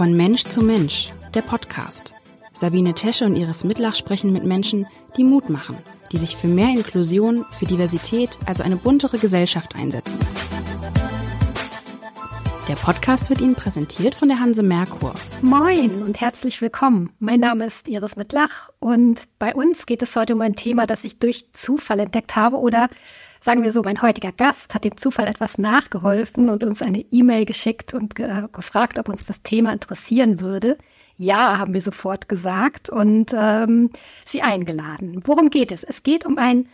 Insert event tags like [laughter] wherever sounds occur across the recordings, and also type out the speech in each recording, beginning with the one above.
Von Mensch zu Mensch, der Podcast. Sabine Tesche und Iris Mitlach sprechen mit Menschen, die Mut machen, die sich für mehr Inklusion, für Diversität, also eine buntere Gesellschaft einsetzen. Der Podcast wird Ihnen präsentiert von der Hanse Merkur. Moin und herzlich willkommen. Mein Name ist Iris Mitlach und bei uns geht es heute um ein Thema, das ich durch Zufall entdeckt habe oder sagen wir so, mein heutiger Gast hat dem Zufall etwas nachgeholfen und uns eine E-Mail geschickt und ge gefragt, ob uns das Thema interessieren würde. Ja, haben wir sofort gesagt und ähm, sie eingeladen. Worum geht es? Es geht um ein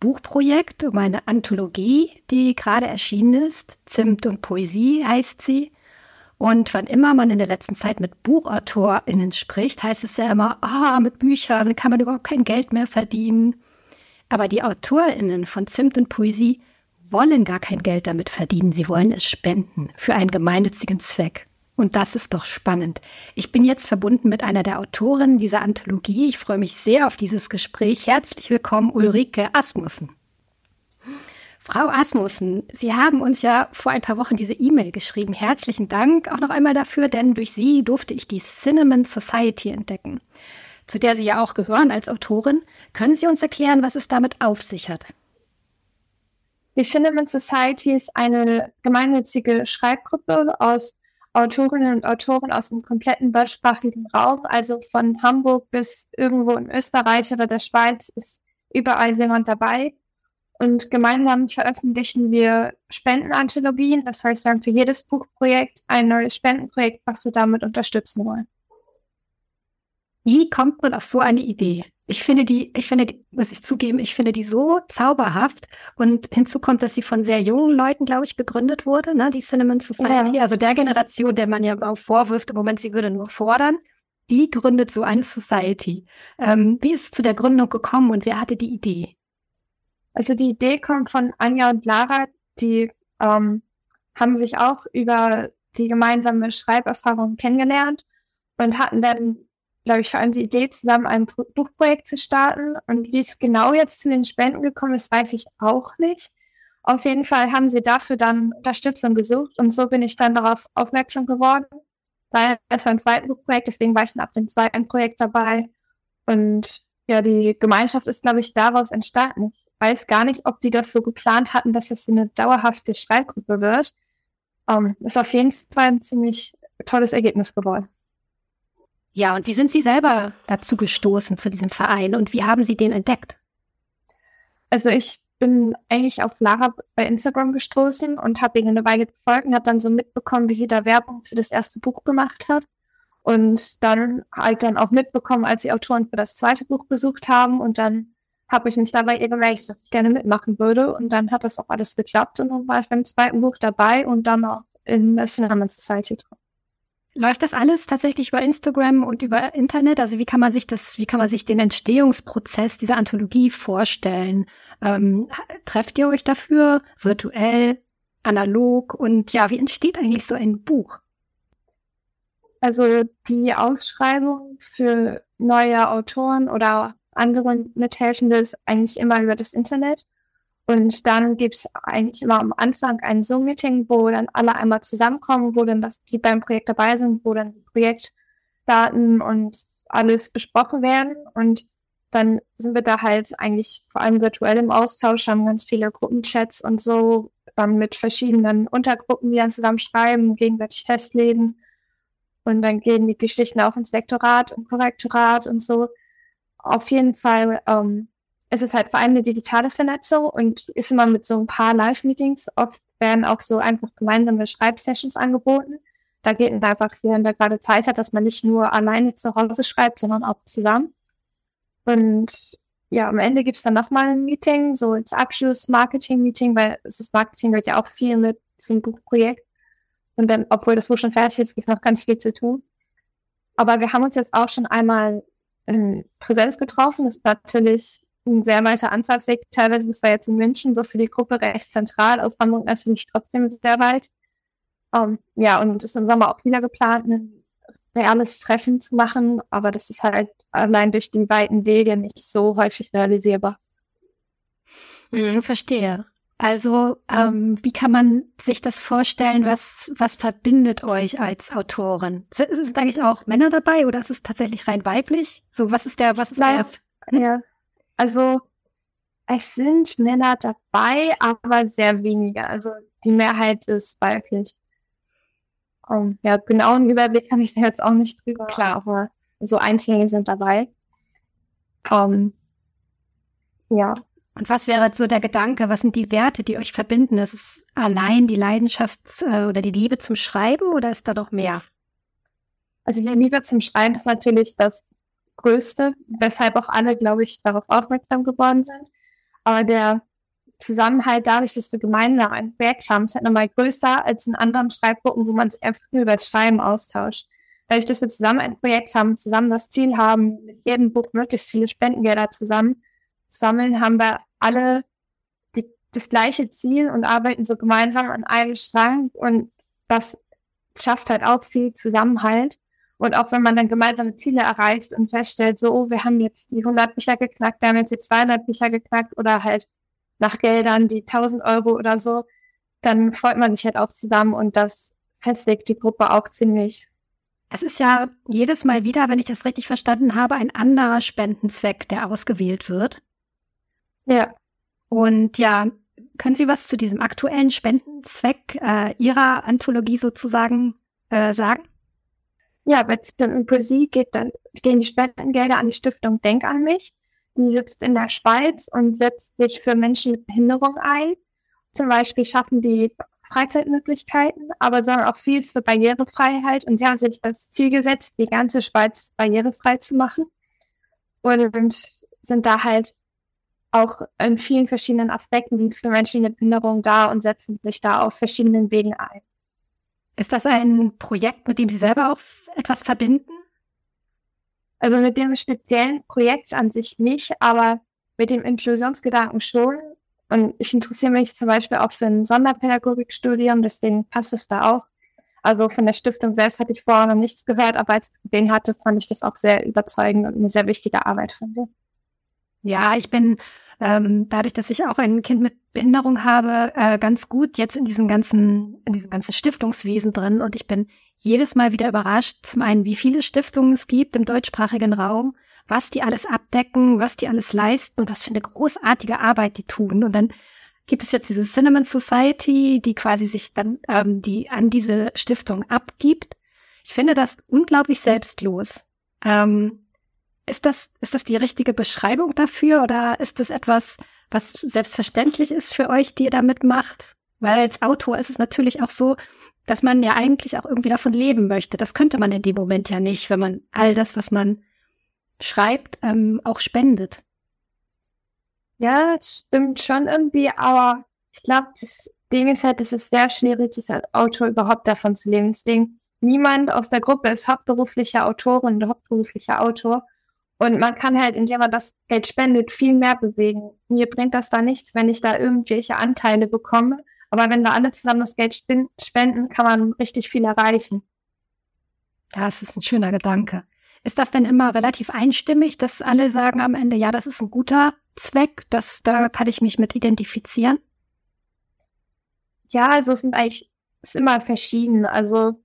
Buchprojekt, um eine Anthologie, die gerade erschienen ist. Zimt und Poesie heißt sie. Und wann immer man in der letzten Zeit mit BuchautorInnen spricht, heißt es ja immer, ah, mit Büchern kann man überhaupt kein Geld mehr verdienen. Aber die AutorInnen von Zimt und Poesie wollen gar kein Geld damit verdienen. Sie wollen es spenden für einen gemeinnützigen Zweck. Und das ist doch spannend. Ich bin jetzt verbunden mit einer der Autorinnen dieser Anthologie. Ich freue mich sehr auf dieses Gespräch. Herzlich willkommen, Ulrike Asmussen. Frau Asmussen, Sie haben uns ja vor ein paar Wochen diese E-Mail geschrieben. Herzlichen Dank auch noch einmal dafür, denn durch Sie durfte ich die Cinnamon Society entdecken zu der Sie ja auch gehören als Autorin. Können Sie uns erklären, was es damit auf sich hat? Die Cinnamon Society ist eine gemeinnützige Schreibgruppe aus Autorinnen und Autoren aus dem kompletten deutschsprachigen Raum, also von Hamburg bis irgendwo in Österreich oder der Schweiz ist überall jemand dabei. Und gemeinsam veröffentlichen wir Spendenanthologien. Das heißt, wir haben für jedes Buchprojekt ein neues Spendenprojekt, was wir damit unterstützen wollen. Wie kommt man auf so eine Idee? Ich finde die, ich finde, die, muss ich zugeben, ich finde die so zauberhaft. Und hinzu kommt, dass sie von sehr jungen Leuten, glaube ich, gegründet wurde, ne, die Cinnamon Society. Ja. Also der Generation, der man ja auch vorwirft, im Moment, sie würde nur fordern. Die gründet so eine Society. Ähm, wie ist es zu der Gründung gekommen und wer hatte die Idee? Also die Idee kommt von Anja und Lara, die ähm, haben sich auch über die gemeinsame Schreiberfahrung kennengelernt und hatten dann glaube ich, vor allem die Idee, zusammen ein Buchprojekt zu starten. Und wie es genau jetzt zu den Spenden gekommen ist, weiß ich auch nicht. Auf jeden Fall haben sie dafür dann Unterstützung gesucht und so bin ich dann darauf aufmerksam geworden. War erst beim zweiten Buchprojekt, deswegen war ich dann ab dem zweiten Projekt dabei. Und ja, die Gemeinschaft ist, glaube ich, daraus entstanden. Ich weiß gar nicht, ob die das so geplant hatten, dass es eine dauerhafte Schreibgruppe wird. Um, ähm, ist auf jeden Fall ein ziemlich tolles Ergebnis geworden. Ja, und wie sind Sie selber dazu gestoßen, zu diesem Verein und wie haben Sie den entdeckt? Also ich bin eigentlich auf Lara bei Instagram gestoßen und habe ihnen eine Weile gefolgt und habe dann so mitbekommen, wie sie da Werbung für das erste Buch gemacht hat. Und dann halt dann auch mitbekommen, als die Autoren für das zweite Buch besucht haben. Und dann habe ich mich dabei ihr gemerkt, dass ich gerne mitmachen würde. Und dann hat das auch alles geklappt. Und dann war ich beim zweiten Buch dabei und dann auch in der Cinema Society drin. Läuft das alles tatsächlich über Instagram und über Internet? Also wie kann man sich das, wie kann man sich den Entstehungsprozess dieser Anthologie vorstellen? Ähm, trefft ihr euch dafür virtuell, analog und ja, wie entsteht eigentlich so ein Buch? Also die Ausschreibung für neue Autoren oder andere Mithelfende ist eigentlich immer über das Internet. Und dann gibt's eigentlich immer am Anfang ein Zoom-Meeting, wo dann alle einmal zusammenkommen, wo dann das, die beim Projekt dabei sind, wo dann die Projektdaten und alles besprochen werden. Und dann sind wir da halt eigentlich vor allem virtuell im Austausch, haben ganz viele Gruppenchats und so, dann mit verschiedenen Untergruppen, die dann zusammen schreiben, gegenseitig festlegen. Und dann gehen die Geschichten auch ins Lektorat und Korrektorat und so. Auf jeden Fall ähm, es ist halt vor allem eine digitale Vernetzung und ist immer mit so ein paar Live-Meetings. Oft werden auch so einfach gemeinsame Schreibsessions angeboten. Da geht es einfach, während der gerade Zeit hat, dass man nicht nur alleine zu Hause schreibt, sondern auch zusammen. Und ja, am Ende gibt es dann nochmal ein Meeting, so ins Abschluss-Marketing-Meeting, weil ist Marketing gehört ja auch viel mit zum Buchprojekt. Und dann, obwohl das Buch schon fertig ist, gibt es noch ganz viel zu tun. Aber wir haben uns jetzt auch schon einmal in Präsenz getroffen. Das ist natürlich ein sehr weiter Anfahrtsweg. Teilweise ist es jetzt in München so für die Gruppe recht zentral, aus Hamburg natürlich trotzdem sehr weit. Um, ähm, ja, und ist im Sommer auch wieder geplant, ein reales Treffen zu machen, aber das ist halt allein durch die weiten Wege nicht so häufig realisierbar. Mhm, verstehe. Also, ähm, wie kann man sich das vorstellen? Was, was verbindet euch als Autorin? Sind, sind eigentlich auch Männer dabei oder ist es tatsächlich rein weiblich? So, was ist der, was ist Nein, der? Ja, also, es sind Männer dabei, aber sehr wenige. Also, die Mehrheit ist weiblich. Um, ja, genau einen Überblick habe ich da jetzt auch nicht drüber. Klar, aber so Einzelne sind dabei. Um, ja. Und was wäre so der Gedanke? Was sind die Werte, die euch verbinden? Ist es allein die Leidenschaft äh, oder die Liebe zum Schreiben oder ist da doch mehr? Also die Liebe zum Schreiben ist natürlich das Größte, weshalb auch alle, glaube ich, darauf aufmerksam geworden sind. Aber der Zusammenhalt dadurch, dass wir gemeinsam ein Projekt haben, ist halt nochmal größer als in anderen Schreibgruppen, wo man sich einfach nur über das Schreiben austauscht. Dadurch, dass wir zusammen ein Projekt haben, zusammen das Ziel haben, mit jedem Buch möglichst viele Spendengelder zusammen sammeln, haben wir alle die, das gleiche Ziel und arbeiten so gemeinsam an einem Strang und das schafft halt auch viel Zusammenhalt. Und auch wenn man dann gemeinsame Ziele erreicht und feststellt, so, oh, wir haben jetzt die 100 Bücher geknackt, wir haben jetzt die 200 Bücher geknackt oder halt nach Geldern die 1000 Euro oder so, dann freut man sich halt auch zusammen und das festigt die Gruppe auch ziemlich. Es ist ja jedes Mal wieder, wenn ich das richtig verstanden habe, ein anderer Spendenzweck, der ausgewählt wird. Ja. Und ja, können Sie was zu diesem aktuellen Spendenzweck äh, Ihrer Anthologie sozusagen äh, sagen? Ja, bei Zittern und Poesie geht dann, gehen die Spendengelder an die Stiftung Denk an mich. Die sitzt in der Schweiz und setzt sich für Menschen mit Behinderung ein. Zum Beispiel schaffen die Freizeitmöglichkeiten, aber sondern auch viel für Barrierefreiheit. Und sie haben sich das Ziel gesetzt, die ganze Schweiz barrierefrei zu machen. Und sind da halt auch in vielen verschiedenen Aspekten für Menschen mit Behinderung da und setzen sich da auf verschiedenen Wegen ein. Ist das ein Projekt, mit dem Sie selber auch etwas verbinden? Also mit dem speziellen Projekt an sich nicht, aber mit dem Inklusionsgedanken schon. Und ich interessiere mich zum Beispiel auch für ein Sonderpädagogikstudium, deswegen passt es da auch. Also von der Stiftung selbst hatte ich vorher noch nichts gehört, aber als ich es gesehen hatte, fand ich das auch sehr überzeugend und eine sehr wichtige Arbeit von dir. Ja, ich bin ähm, dadurch, dass ich auch ein Kind mit Behinderung habe, äh, ganz gut jetzt in diesem ganzen, in diesem ganzen Stiftungswesen drin. Und ich bin jedes Mal wieder überrascht, zum einen, wie viele Stiftungen es gibt im deutschsprachigen Raum, was die alles abdecken, was die alles leisten und was für eine großartige Arbeit die tun. Und dann gibt es jetzt diese Cinnamon Society, die quasi sich dann, ähm, die an diese Stiftung abgibt. Ich finde das unglaublich selbstlos. Ähm, ist das, ist das die richtige Beschreibung dafür oder ist das etwas, was selbstverständlich ist für euch, die ihr da mitmacht? Weil als Autor ist es natürlich auch so, dass man ja eigentlich auch irgendwie davon leben möchte. Das könnte man in dem Moment ja nicht, wenn man all das, was man schreibt, ähm, auch spendet. Ja, das stimmt schon irgendwie, aber ich glaube, das Ding ist halt, es ist sehr schwierig, als Autor überhaupt davon zu leben. Deswegen, niemand aus der Gruppe ist hauptberuflicher Autorin oder hauptberuflicher Autor. Und man kann halt, indem man das Geld spendet, viel mehr bewegen. Mir bringt das da nichts, wenn ich da irgendwelche Anteile bekomme. Aber wenn wir alle zusammen das Geld spenden, kann man richtig viel erreichen. Das ist ein schöner Gedanke. Ist das denn immer relativ einstimmig, dass alle sagen am Ende, ja, das ist ein guter Zweck, das, da kann ich mich mit identifizieren? Ja, also es sind eigentlich, es ist immer verschieden. Also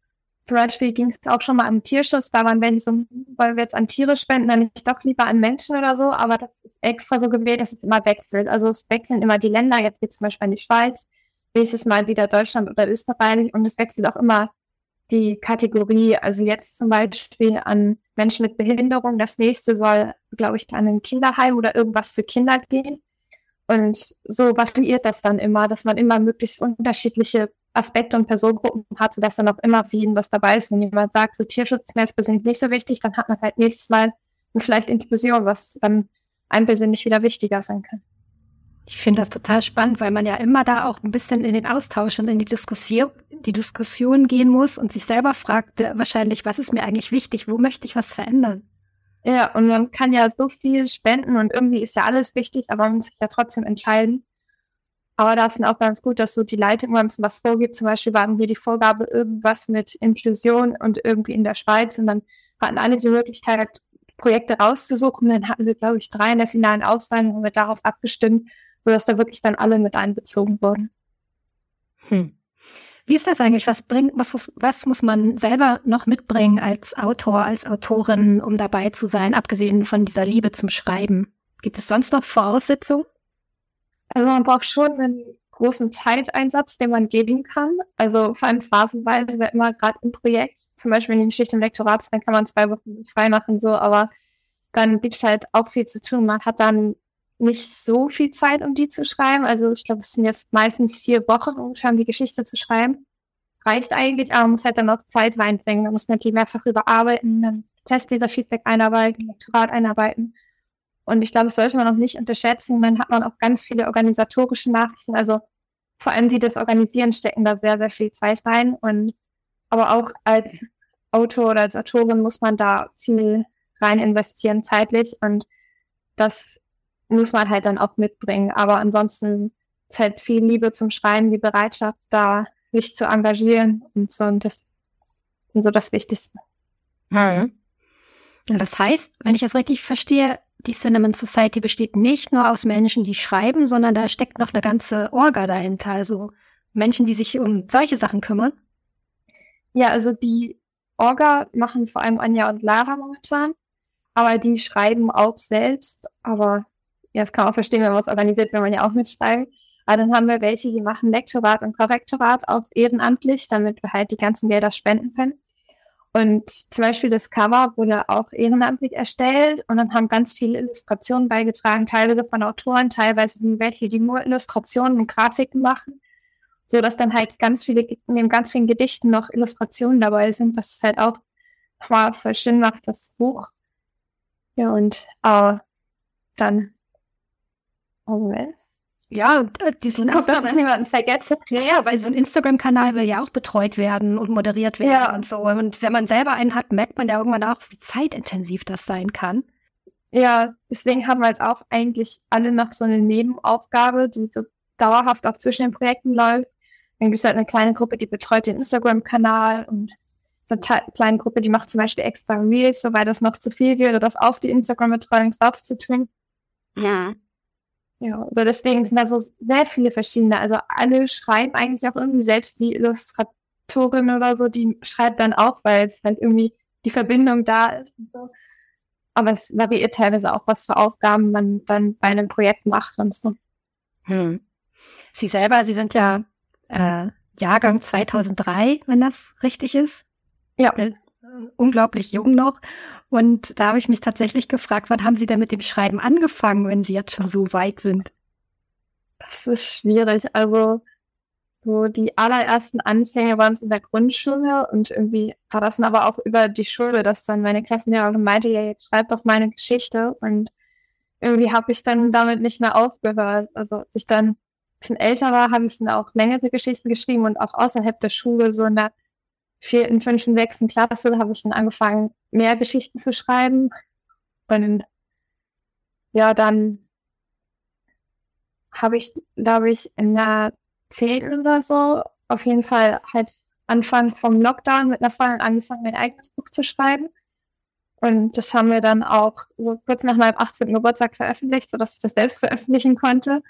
zum Beispiel ging es auch schon mal am Tierschutz, da waren welche so, wollen wir jetzt an Tiere spenden, dann nicht doch lieber an Menschen oder so, aber das ist extra so gewählt, dass es immer wechselt. Also es wechseln immer die Länder, jetzt geht zum Beispiel an die Schweiz, nächstes Mal wieder Deutschland oder Österreich. Und es wechselt auch immer die Kategorie, also jetzt zum Beispiel an Menschen mit Behinderung, das nächste soll, glaube ich, an ein Kinderheim oder irgendwas für Kinder gehen. Und so variiert das dann immer, dass man immer möglichst unterschiedliche Aspekte und Personengruppen hat, sodass dann auch immer für jeden was dabei ist. Wenn jemand sagt, so Tierschutz mir ist persönlich nicht so wichtig, dann hat man halt nächstes Mal vielleicht Inklusion, was dann einem persönlich wieder wichtiger sein kann. Ich finde das total spannend, weil man ja immer da auch ein bisschen in den Austausch und in die Diskussion, die Diskussion gehen muss und sich selber fragt äh, wahrscheinlich, was ist mir eigentlich wichtig, wo möchte ich was verändern? Ja, und man kann ja so viel spenden und irgendwie ist ja alles wichtig, aber man muss sich ja trotzdem entscheiden. Aber da ist dann auch ganz gut, dass so die Leitung mal ein bisschen was vorgibt. Zum Beispiel waren wir die Vorgabe irgendwas mit Inklusion und irgendwie in der Schweiz. Und dann hatten alle die Möglichkeit, Projekte rauszusuchen. Dann hatten wir, glaube ich, drei in der finalen Auswahl und wir daraus abgestimmt, sodass da wirklich dann alle mit einbezogen wurden. Hm. Wie ist das eigentlich? Was bringt, was, was muss man selber noch mitbringen als Autor, als Autorin, um dabei zu sein, abgesehen von dieser Liebe zum Schreiben? Gibt es sonst noch Voraussetzungen? Also man braucht schon einen großen Zeiteinsatz, den man geben kann. Also vor allem phasenweise immer gerade im Projekt, zum Beispiel in den Schicht im Lektorat, dann kann man zwei Wochen frei machen, so, aber dann gibt es halt auch viel zu tun. Man hat dann nicht so viel Zeit, um die zu schreiben. Also ich glaube, es sind jetzt meistens vier Wochen um die Geschichte zu schreiben. Reicht eigentlich, aber man muss halt dann auch Zeit reinbringen. Man muss natürlich mehrfach überarbeiten, dann Testleser-Feedback einarbeiten, Lektorat einarbeiten. Und ich glaube, das sollte man auch nicht unterschätzen. Dann hat man auch ganz viele organisatorische Nachrichten. Also vor allem die das Organisieren stecken da sehr, sehr viel Zeit rein. Und aber auch als Autor oder als Autorin muss man da viel rein investieren zeitlich. Und das muss man halt dann auch mitbringen. Aber ansonsten ist halt viel Liebe zum Schreiben, die Bereitschaft, da sich zu engagieren und so. Und das ist so das Wichtigste. Hm. Das heißt, wenn ich das richtig verstehe, die Cinnamon Society besteht nicht nur aus Menschen, die schreiben, sondern da steckt noch eine ganze Orga dahinter. Also Menschen, die sich um solche Sachen kümmern. Ja, also die Orga machen vor allem Anja und Lara momentan, aber die schreiben auch selbst, aber ja, das kann man auch verstehen, wenn man was organisiert, wenn man ja auch mitschreibt. Aber dann haben wir welche, die machen Lektorat und Korrektorat auch ehrenamtlich, damit wir halt die ganzen Gelder spenden können. Und zum Beispiel das Cover wurde auch ehrenamtlich erstellt und dann haben ganz viele Illustrationen beigetragen, teilweise von Autoren, teilweise welche, die nur Illustrationen und Grafiken machen, so dass dann halt ganz viele, in den ganz vielen Gedichten noch Illustrationen dabei sind, was halt auch mal voll schön macht, das Buch. Ja, und äh, dann Oh, Moment. Ja, äh, diesen [laughs] Instagram vergessen. Ja, ja, weil so ein Instagram-Kanal will ja auch betreut werden und moderiert werden ja. und so. Und wenn man selber einen hat, merkt man ja irgendwann auch, wie zeitintensiv das sein kann. Ja, deswegen haben halt auch eigentlich alle noch so eine Nebenaufgabe, die so dauerhaft auch zwischen den Projekten läuft. Dann gibt es halt eine kleine Gruppe, die betreut den Instagram-Kanal und so eine kleine Gruppe, die macht zum Beispiel extra Reels, so weil das noch zu viel wird, das auf die Instagram-Betreuung drauf zu tun. Ja. Ja, aber deswegen sind da so sehr viele verschiedene. Also alle schreiben eigentlich auch irgendwie selbst die Illustratorin oder so, die schreibt dann auch, weil es halt irgendwie die Verbindung da ist und so. Aber es variiert teilweise auch, was für Aufgaben man dann bei einem Projekt macht und so. Hm. Sie selber, Sie sind ja äh, Jahrgang 2003, wenn das richtig ist. Ja. Unglaublich jung noch. Und da habe ich mich tatsächlich gefragt, wann haben Sie denn mit dem Schreiben angefangen, wenn Sie jetzt schon so weit sind? Das ist schwierig. Also so die allerersten Anfänge waren es in der Grundschule und irgendwie war das dann aber auch über die Schule, dass dann meine Klassenlehrerin meinte, ja, jetzt schreib doch meine Geschichte und irgendwie habe ich dann damit nicht mehr aufgehört. Also als ich dann ein bisschen älter war, habe ich dann auch längere Geschichten geschrieben und auch außerhalb der Schule, so in der vierten, fünften, sechsten Klasse habe ich dann angefangen, mehr Geschichten zu schreiben. Und ja, dann habe ich, glaube ich, in der zehnten oder so auf jeden Fall halt Anfang vom Lockdown mit einer Freundin angefangen, mein eigenes Buch zu schreiben. Und das haben wir dann auch so kurz nach meinem 18. Geburtstag veröffentlicht, sodass ich das selbst veröffentlichen konnte.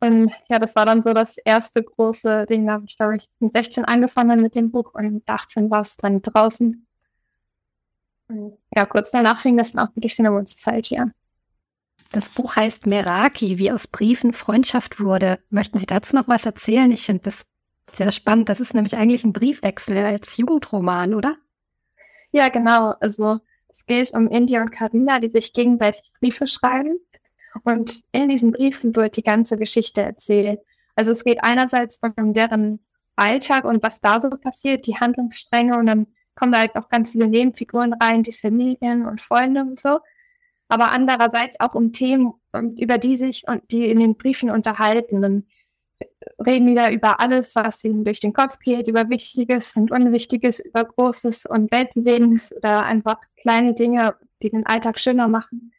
Und ja, das war dann so das erste große Ding. Da habe ich, glaube ich, mit 16 angefangen mit dem Buch und mit 18 war es dann draußen. Und ja, kurz danach fing das dann auch mit der Cinnamon Society an. Das Buch heißt Meraki, wie aus Briefen Freundschaft wurde. Möchten Sie dazu noch was erzählen? Ich finde das sehr spannend. Das ist nämlich eigentlich ein Briefwechsel als Jugendroman, oder? Ja, genau. Also es geht um India und Karina, die sich gegenseitig Briefe schreiben. Und in diesen Briefen wird die ganze Geschichte erzählt. Also es geht einerseits um deren Alltag und was da so passiert, die Handlungsstränge und dann kommen da halt auch ganz viele Nebenfiguren rein, die Familien und Freunde und so. Aber andererseits auch um Themen, über die sich und die in den Briefen unterhalten. Dann reden die da über alles, was ihnen durch den Kopf geht, über Wichtiges und Unwichtiges, über Großes und Weltlebendes oder einfach kleine Dinge, die den Alltag schöner machen.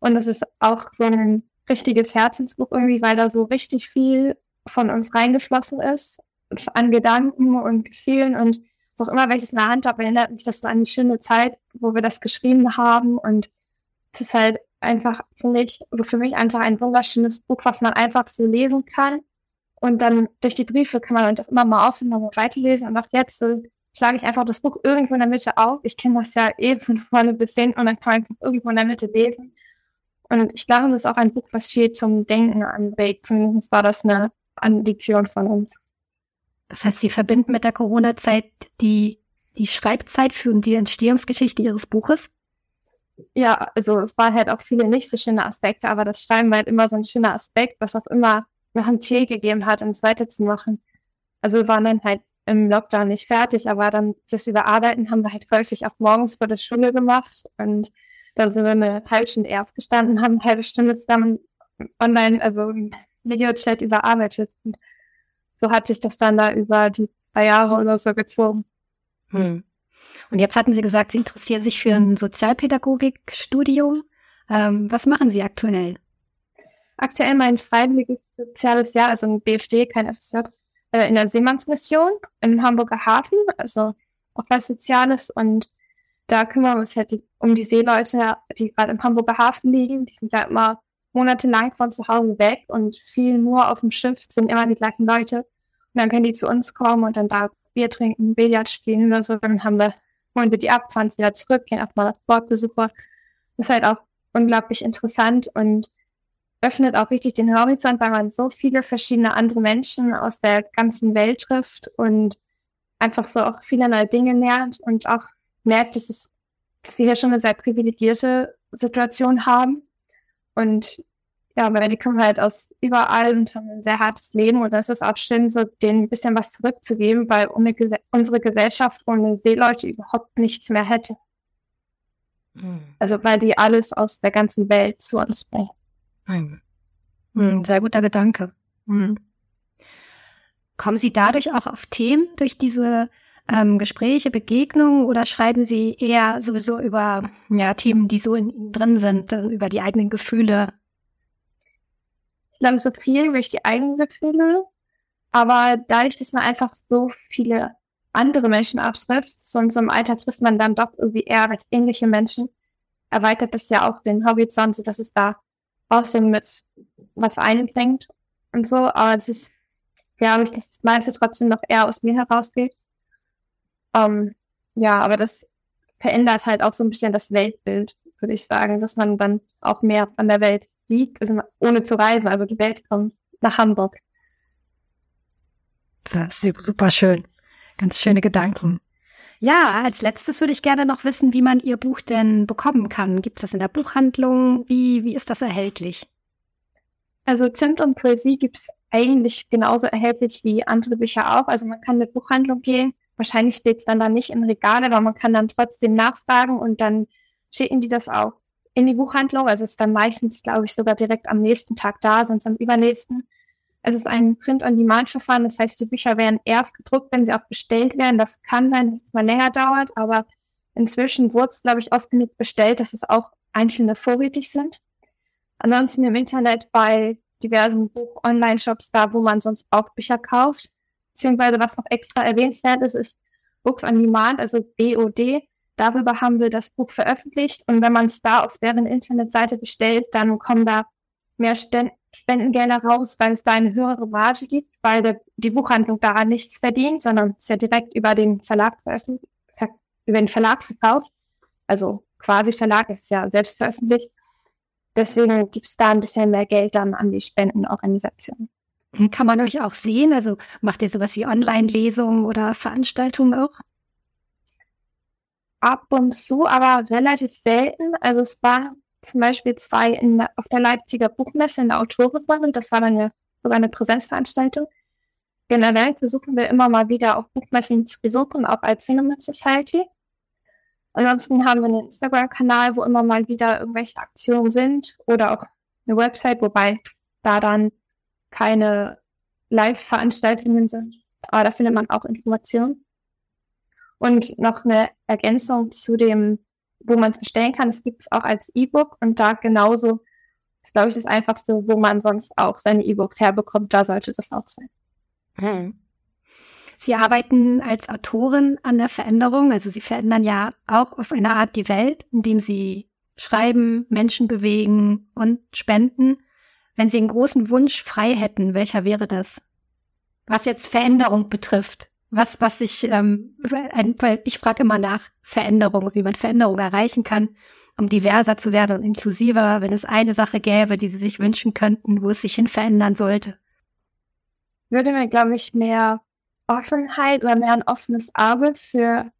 Und es ist auch so ein richtiges Herzensbuch irgendwie, weil da so richtig viel von uns reingeflossen ist an Gedanken und Gefühlen und auch immer, welches in der Hand habe, erinnert mich das so an die schöne Zeit, wo wir das geschrieben haben und es ist halt einfach, finde ich, also für mich einfach ein wunderschönes Buch, was man einfach so lesen kann. Und dann durch die Briefe kann man einfach immer mal aufhören, mal weiterlesen. Und auch jetzt äh, schlage ich einfach das Buch irgendwo in der Mitte auf. Ich kenne das ja eh von vorne bis hin und dann kann man irgendwo in der Mitte lesen. Und ich glaube, es ist auch ein Buch, was viel zum Denken anregt. Zumindest war das eine Ambition von uns. Das heißt, Sie verbinden mit der Corona-Zeit die, die Schreibzeit für die Entstehungsgeschichte Ihres Buches? Ja, also es waren halt auch viele nicht so schöne Aspekte, aber das Schreiben war halt immer so ein schöner Aspekt, was auch immer noch ein Ziel gegeben hat, uns weiterzumachen. Also wir waren dann halt im Lockdown nicht fertig, aber dann das Überarbeiten haben wir halt häufig auch morgens vor der Schule gemacht und dann sind wir eine halbe Stunde eher aufgestanden, haben eine halbe Stunde zusammen online, also im Videochat überarbeitet. Und so hat sich das dann da über die zwei Jahre oder so gezogen. Hm. Und jetzt hatten Sie gesagt, Sie interessieren sich für ein Sozialpädagogikstudium. Ähm, was machen Sie aktuell? Aktuell mein freiwilliges soziales Jahr, also ein BFD, kein FSJ, äh, in der Seemannsmission im Hamburger Hafen, also auch was Soziales. Und da kümmern wir uns halt um die Seeleute, die gerade im Hamburger Hafen liegen. Die sind ja immer monatelang von zu Hause weg und viel nur auf dem Schiff sind immer die gleichen Leute. Und dann können die zu uns kommen und dann da Bier trinken, Billard spielen oder so. Dann haben wir, holen wir die ab, fahren wieder zurück, gehen auch mal auf Bordbesucher. Das ist halt auch unglaublich interessant und öffnet auch richtig den Horizont, weil man so viele verschiedene andere Menschen aus der ganzen Welt trifft und einfach so auch vielerlei Dinge lernt und auch merkt, dass, es, dass wir hier schon eine sehr privilegierte Situation haben und ja, weil die kommen halt aus überall und haben ein sehr hartes Leben und das ist auch schön, so denen ein bisschen was zurückzugeben, weil ohne Ge unsere Gesellschaft ohne Seeleute überhaupt nichts mehr hätte. Mhm. Also weil die alles aus der ganzen Welt zu uns bringen. Mhm. Mhm, sehr guter Gedanke. Mhm. Kommen Sie dadurch auch auf Themen durch diese ähm, Gespräche, Begegnungen oder schreiben Sie eher sowieso über ja, Themen, die so in Ihnen drin sind, über die eigenen Gefühle? Ich glaube, so viel über die eigenen Gefühle, aber dadurch, dass man einfach so viele andere Menschen auch trifft, sonst im Alter trifft man dann doch irgendwie eher recht ähnliche Menschen, erweitert das ja auch den Horizont, so dass es da aussehen mit was einbringt und so, aber es ist, glaube ich, dass das meiste trotzdem noch eher aus mir herausgeht. Ähm, ja, aber das verändert halt auch so ein bisschen das Weltbild, würde ich sagen, dass man dann auch mehr von der Welt sieht, also ohne zu reisen, also die Welt kommt nach Hamburg. Das ist super schön. Ganz schöne Gedanken. Ja, als letztes würde ich gerne noch wissen, wie man Ihr Buch denn bekommen kann. Gibt es das in der Buchhandlung? Wie, wie ist das erhältlich? Also Zimt und Poesie gibt es eigentlich genauso erhältlich wie andere Bücher auch. Also man kann in eine Buchhandlung gehen Wahrscheinlich steht es dann da nicht im Regal, aber man kann dann trotzdem nachfragen und dann schicken die das auch in die Buchhandlung. Also ist dann meistens, glaube ich, sogar direkt am nächsten Tag da, sonst am übernächsten. Es ist ein Print-on-Demand-Verfahren, das heißt, die Bücher werden erst gedruckt, wenn sie auch bestellt werden. Das kann sein, dass es mal länger dauert, aber inzwischen wurde es, glaube ich, oft genug bestellt, dass es auch einzelne vorrätig sind. Ansonsten im Internet bei diversen Buch-Online-Shops da, wo man sonst auch Bücher kauft beziehungsweise was noch extra erwähnenswert ist, ist Books on Demand, also BOD. Darüber haben wir das Buch veröffentlicht und wenn man es da auf deren Internetseite bestellt, dann kommen da mehr Spendengelder raus, weil es da eine höhere Marge gibt, weil der, die Buchhandlung daran nichts verdient, sondern es ja direkt über den Verlag über den Verlag verkauft. Also quasi Verlag ist ja selbst veröffentlicht. Deswegen gibt es da ein bisschen mehr Geld dann an die Spendenorganisation. Kann man euch auch sehen? Also macht ihr sowas wie Online-Lesungen oder Veranstaltungen auch? Ab und zu, aber relativ selten. Also es waren zum Beispiel zwei in, auf der Leipziger Buchmesse in der Autorenrunde. Das war dann eine, sogar eine Präsenzveranstaltung. Generell versuchen wir immer mal wieder auf Buchmessen zu besuchen, auch als Cinema Society. Ansonsten haben wir einen Instagram-Kanal, wo immer mal wieder irgendwelche Aktionen sind oder auch eine Website, wobei da dann keine Live-Veranstaltungen sind. Aber da findet man auch Informationen. Und noch eine Ergänzung zu dem, wo man es bestellen kann. Es gibt es auch als E-Book und da genauso ist, glaube ich, das Einfachste, wo man sonst auch seine E-Books herbekommt. Da sollte das auch sein. Hm. Sie arbeiten als Autorin an der Veränderung. Also Sie verändern ja auch auf eine Art die Welt, indem Sie schreiben, Menschen bewegen und spenden. Wenn Sie einen großen Wunsch frei hätten, welcher wäre das? Was jetzt Veränderung betrifft. Was, was sich, ähm, weil ich frage immer nach Veränderung, wie man Veränderung erreichen kann, um diverser zu werden und inklusiver, wenn es eine Sache gäbe, die Sie sich wünschen könnten, wo es sich hin verändern sollte. Würde mir, glaube ich, mehr Offenheit oder mehr ein offenes Auge für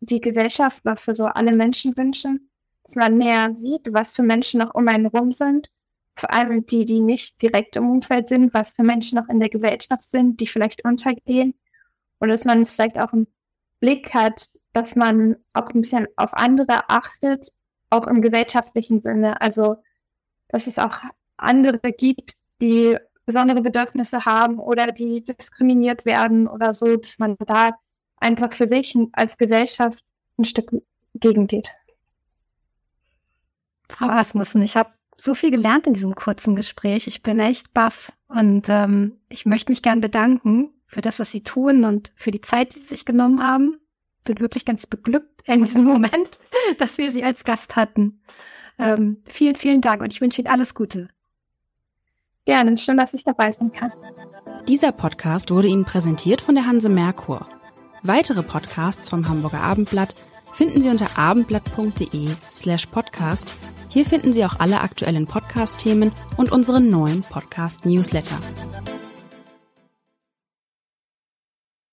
die Gesellschaft oder für so alle Menschen wünschen, dass man mehr sieht, was für Menschen noch um einen rum sind, vor allem die, die nicht direkt im Umfeld sind, was für Menschen noch in der Gesellschaft sind, die vielleicht untergehen und dass man vielleicht auch einen Blick hat, dass man auch ein bisschen auf andere achtet, auch im gesellschaftlichen Sinne. Also, dass es auch andere gibt, die besondere Bedürfnisse haben oder die diskriminiert werden oder so, dass man da einfach für sich als Gesellschaft ein Stück gegengeht. Frau Asmussen, ich habe so viel gelernt in diesem kurzen Gespräch. Ich bin echt baff und ähm, ich möchte mich gern bedanken für das, was Sie tun und für die Zeit, die Sie sich genommen haben. Bin wirklich ganz beglückt in diesem [laughs] Moment, dass wir Sie als Gast hatten. Ähm, vielen, vielen Dank und ich wünsche Ihnen alles Gute. Gerne, schön, dass ich dabei sein kann. Dieser Podcast wurde Ihnen präsentiert von der Hanse Merkur. Weitere Podcasts vom Hamburger Abendblatt finden Sie unter abendblatt.de slash podcast. Hier finden Sie auch alle aktuellen Podcast-Themen und unseren neuen Podcast-Newsletter.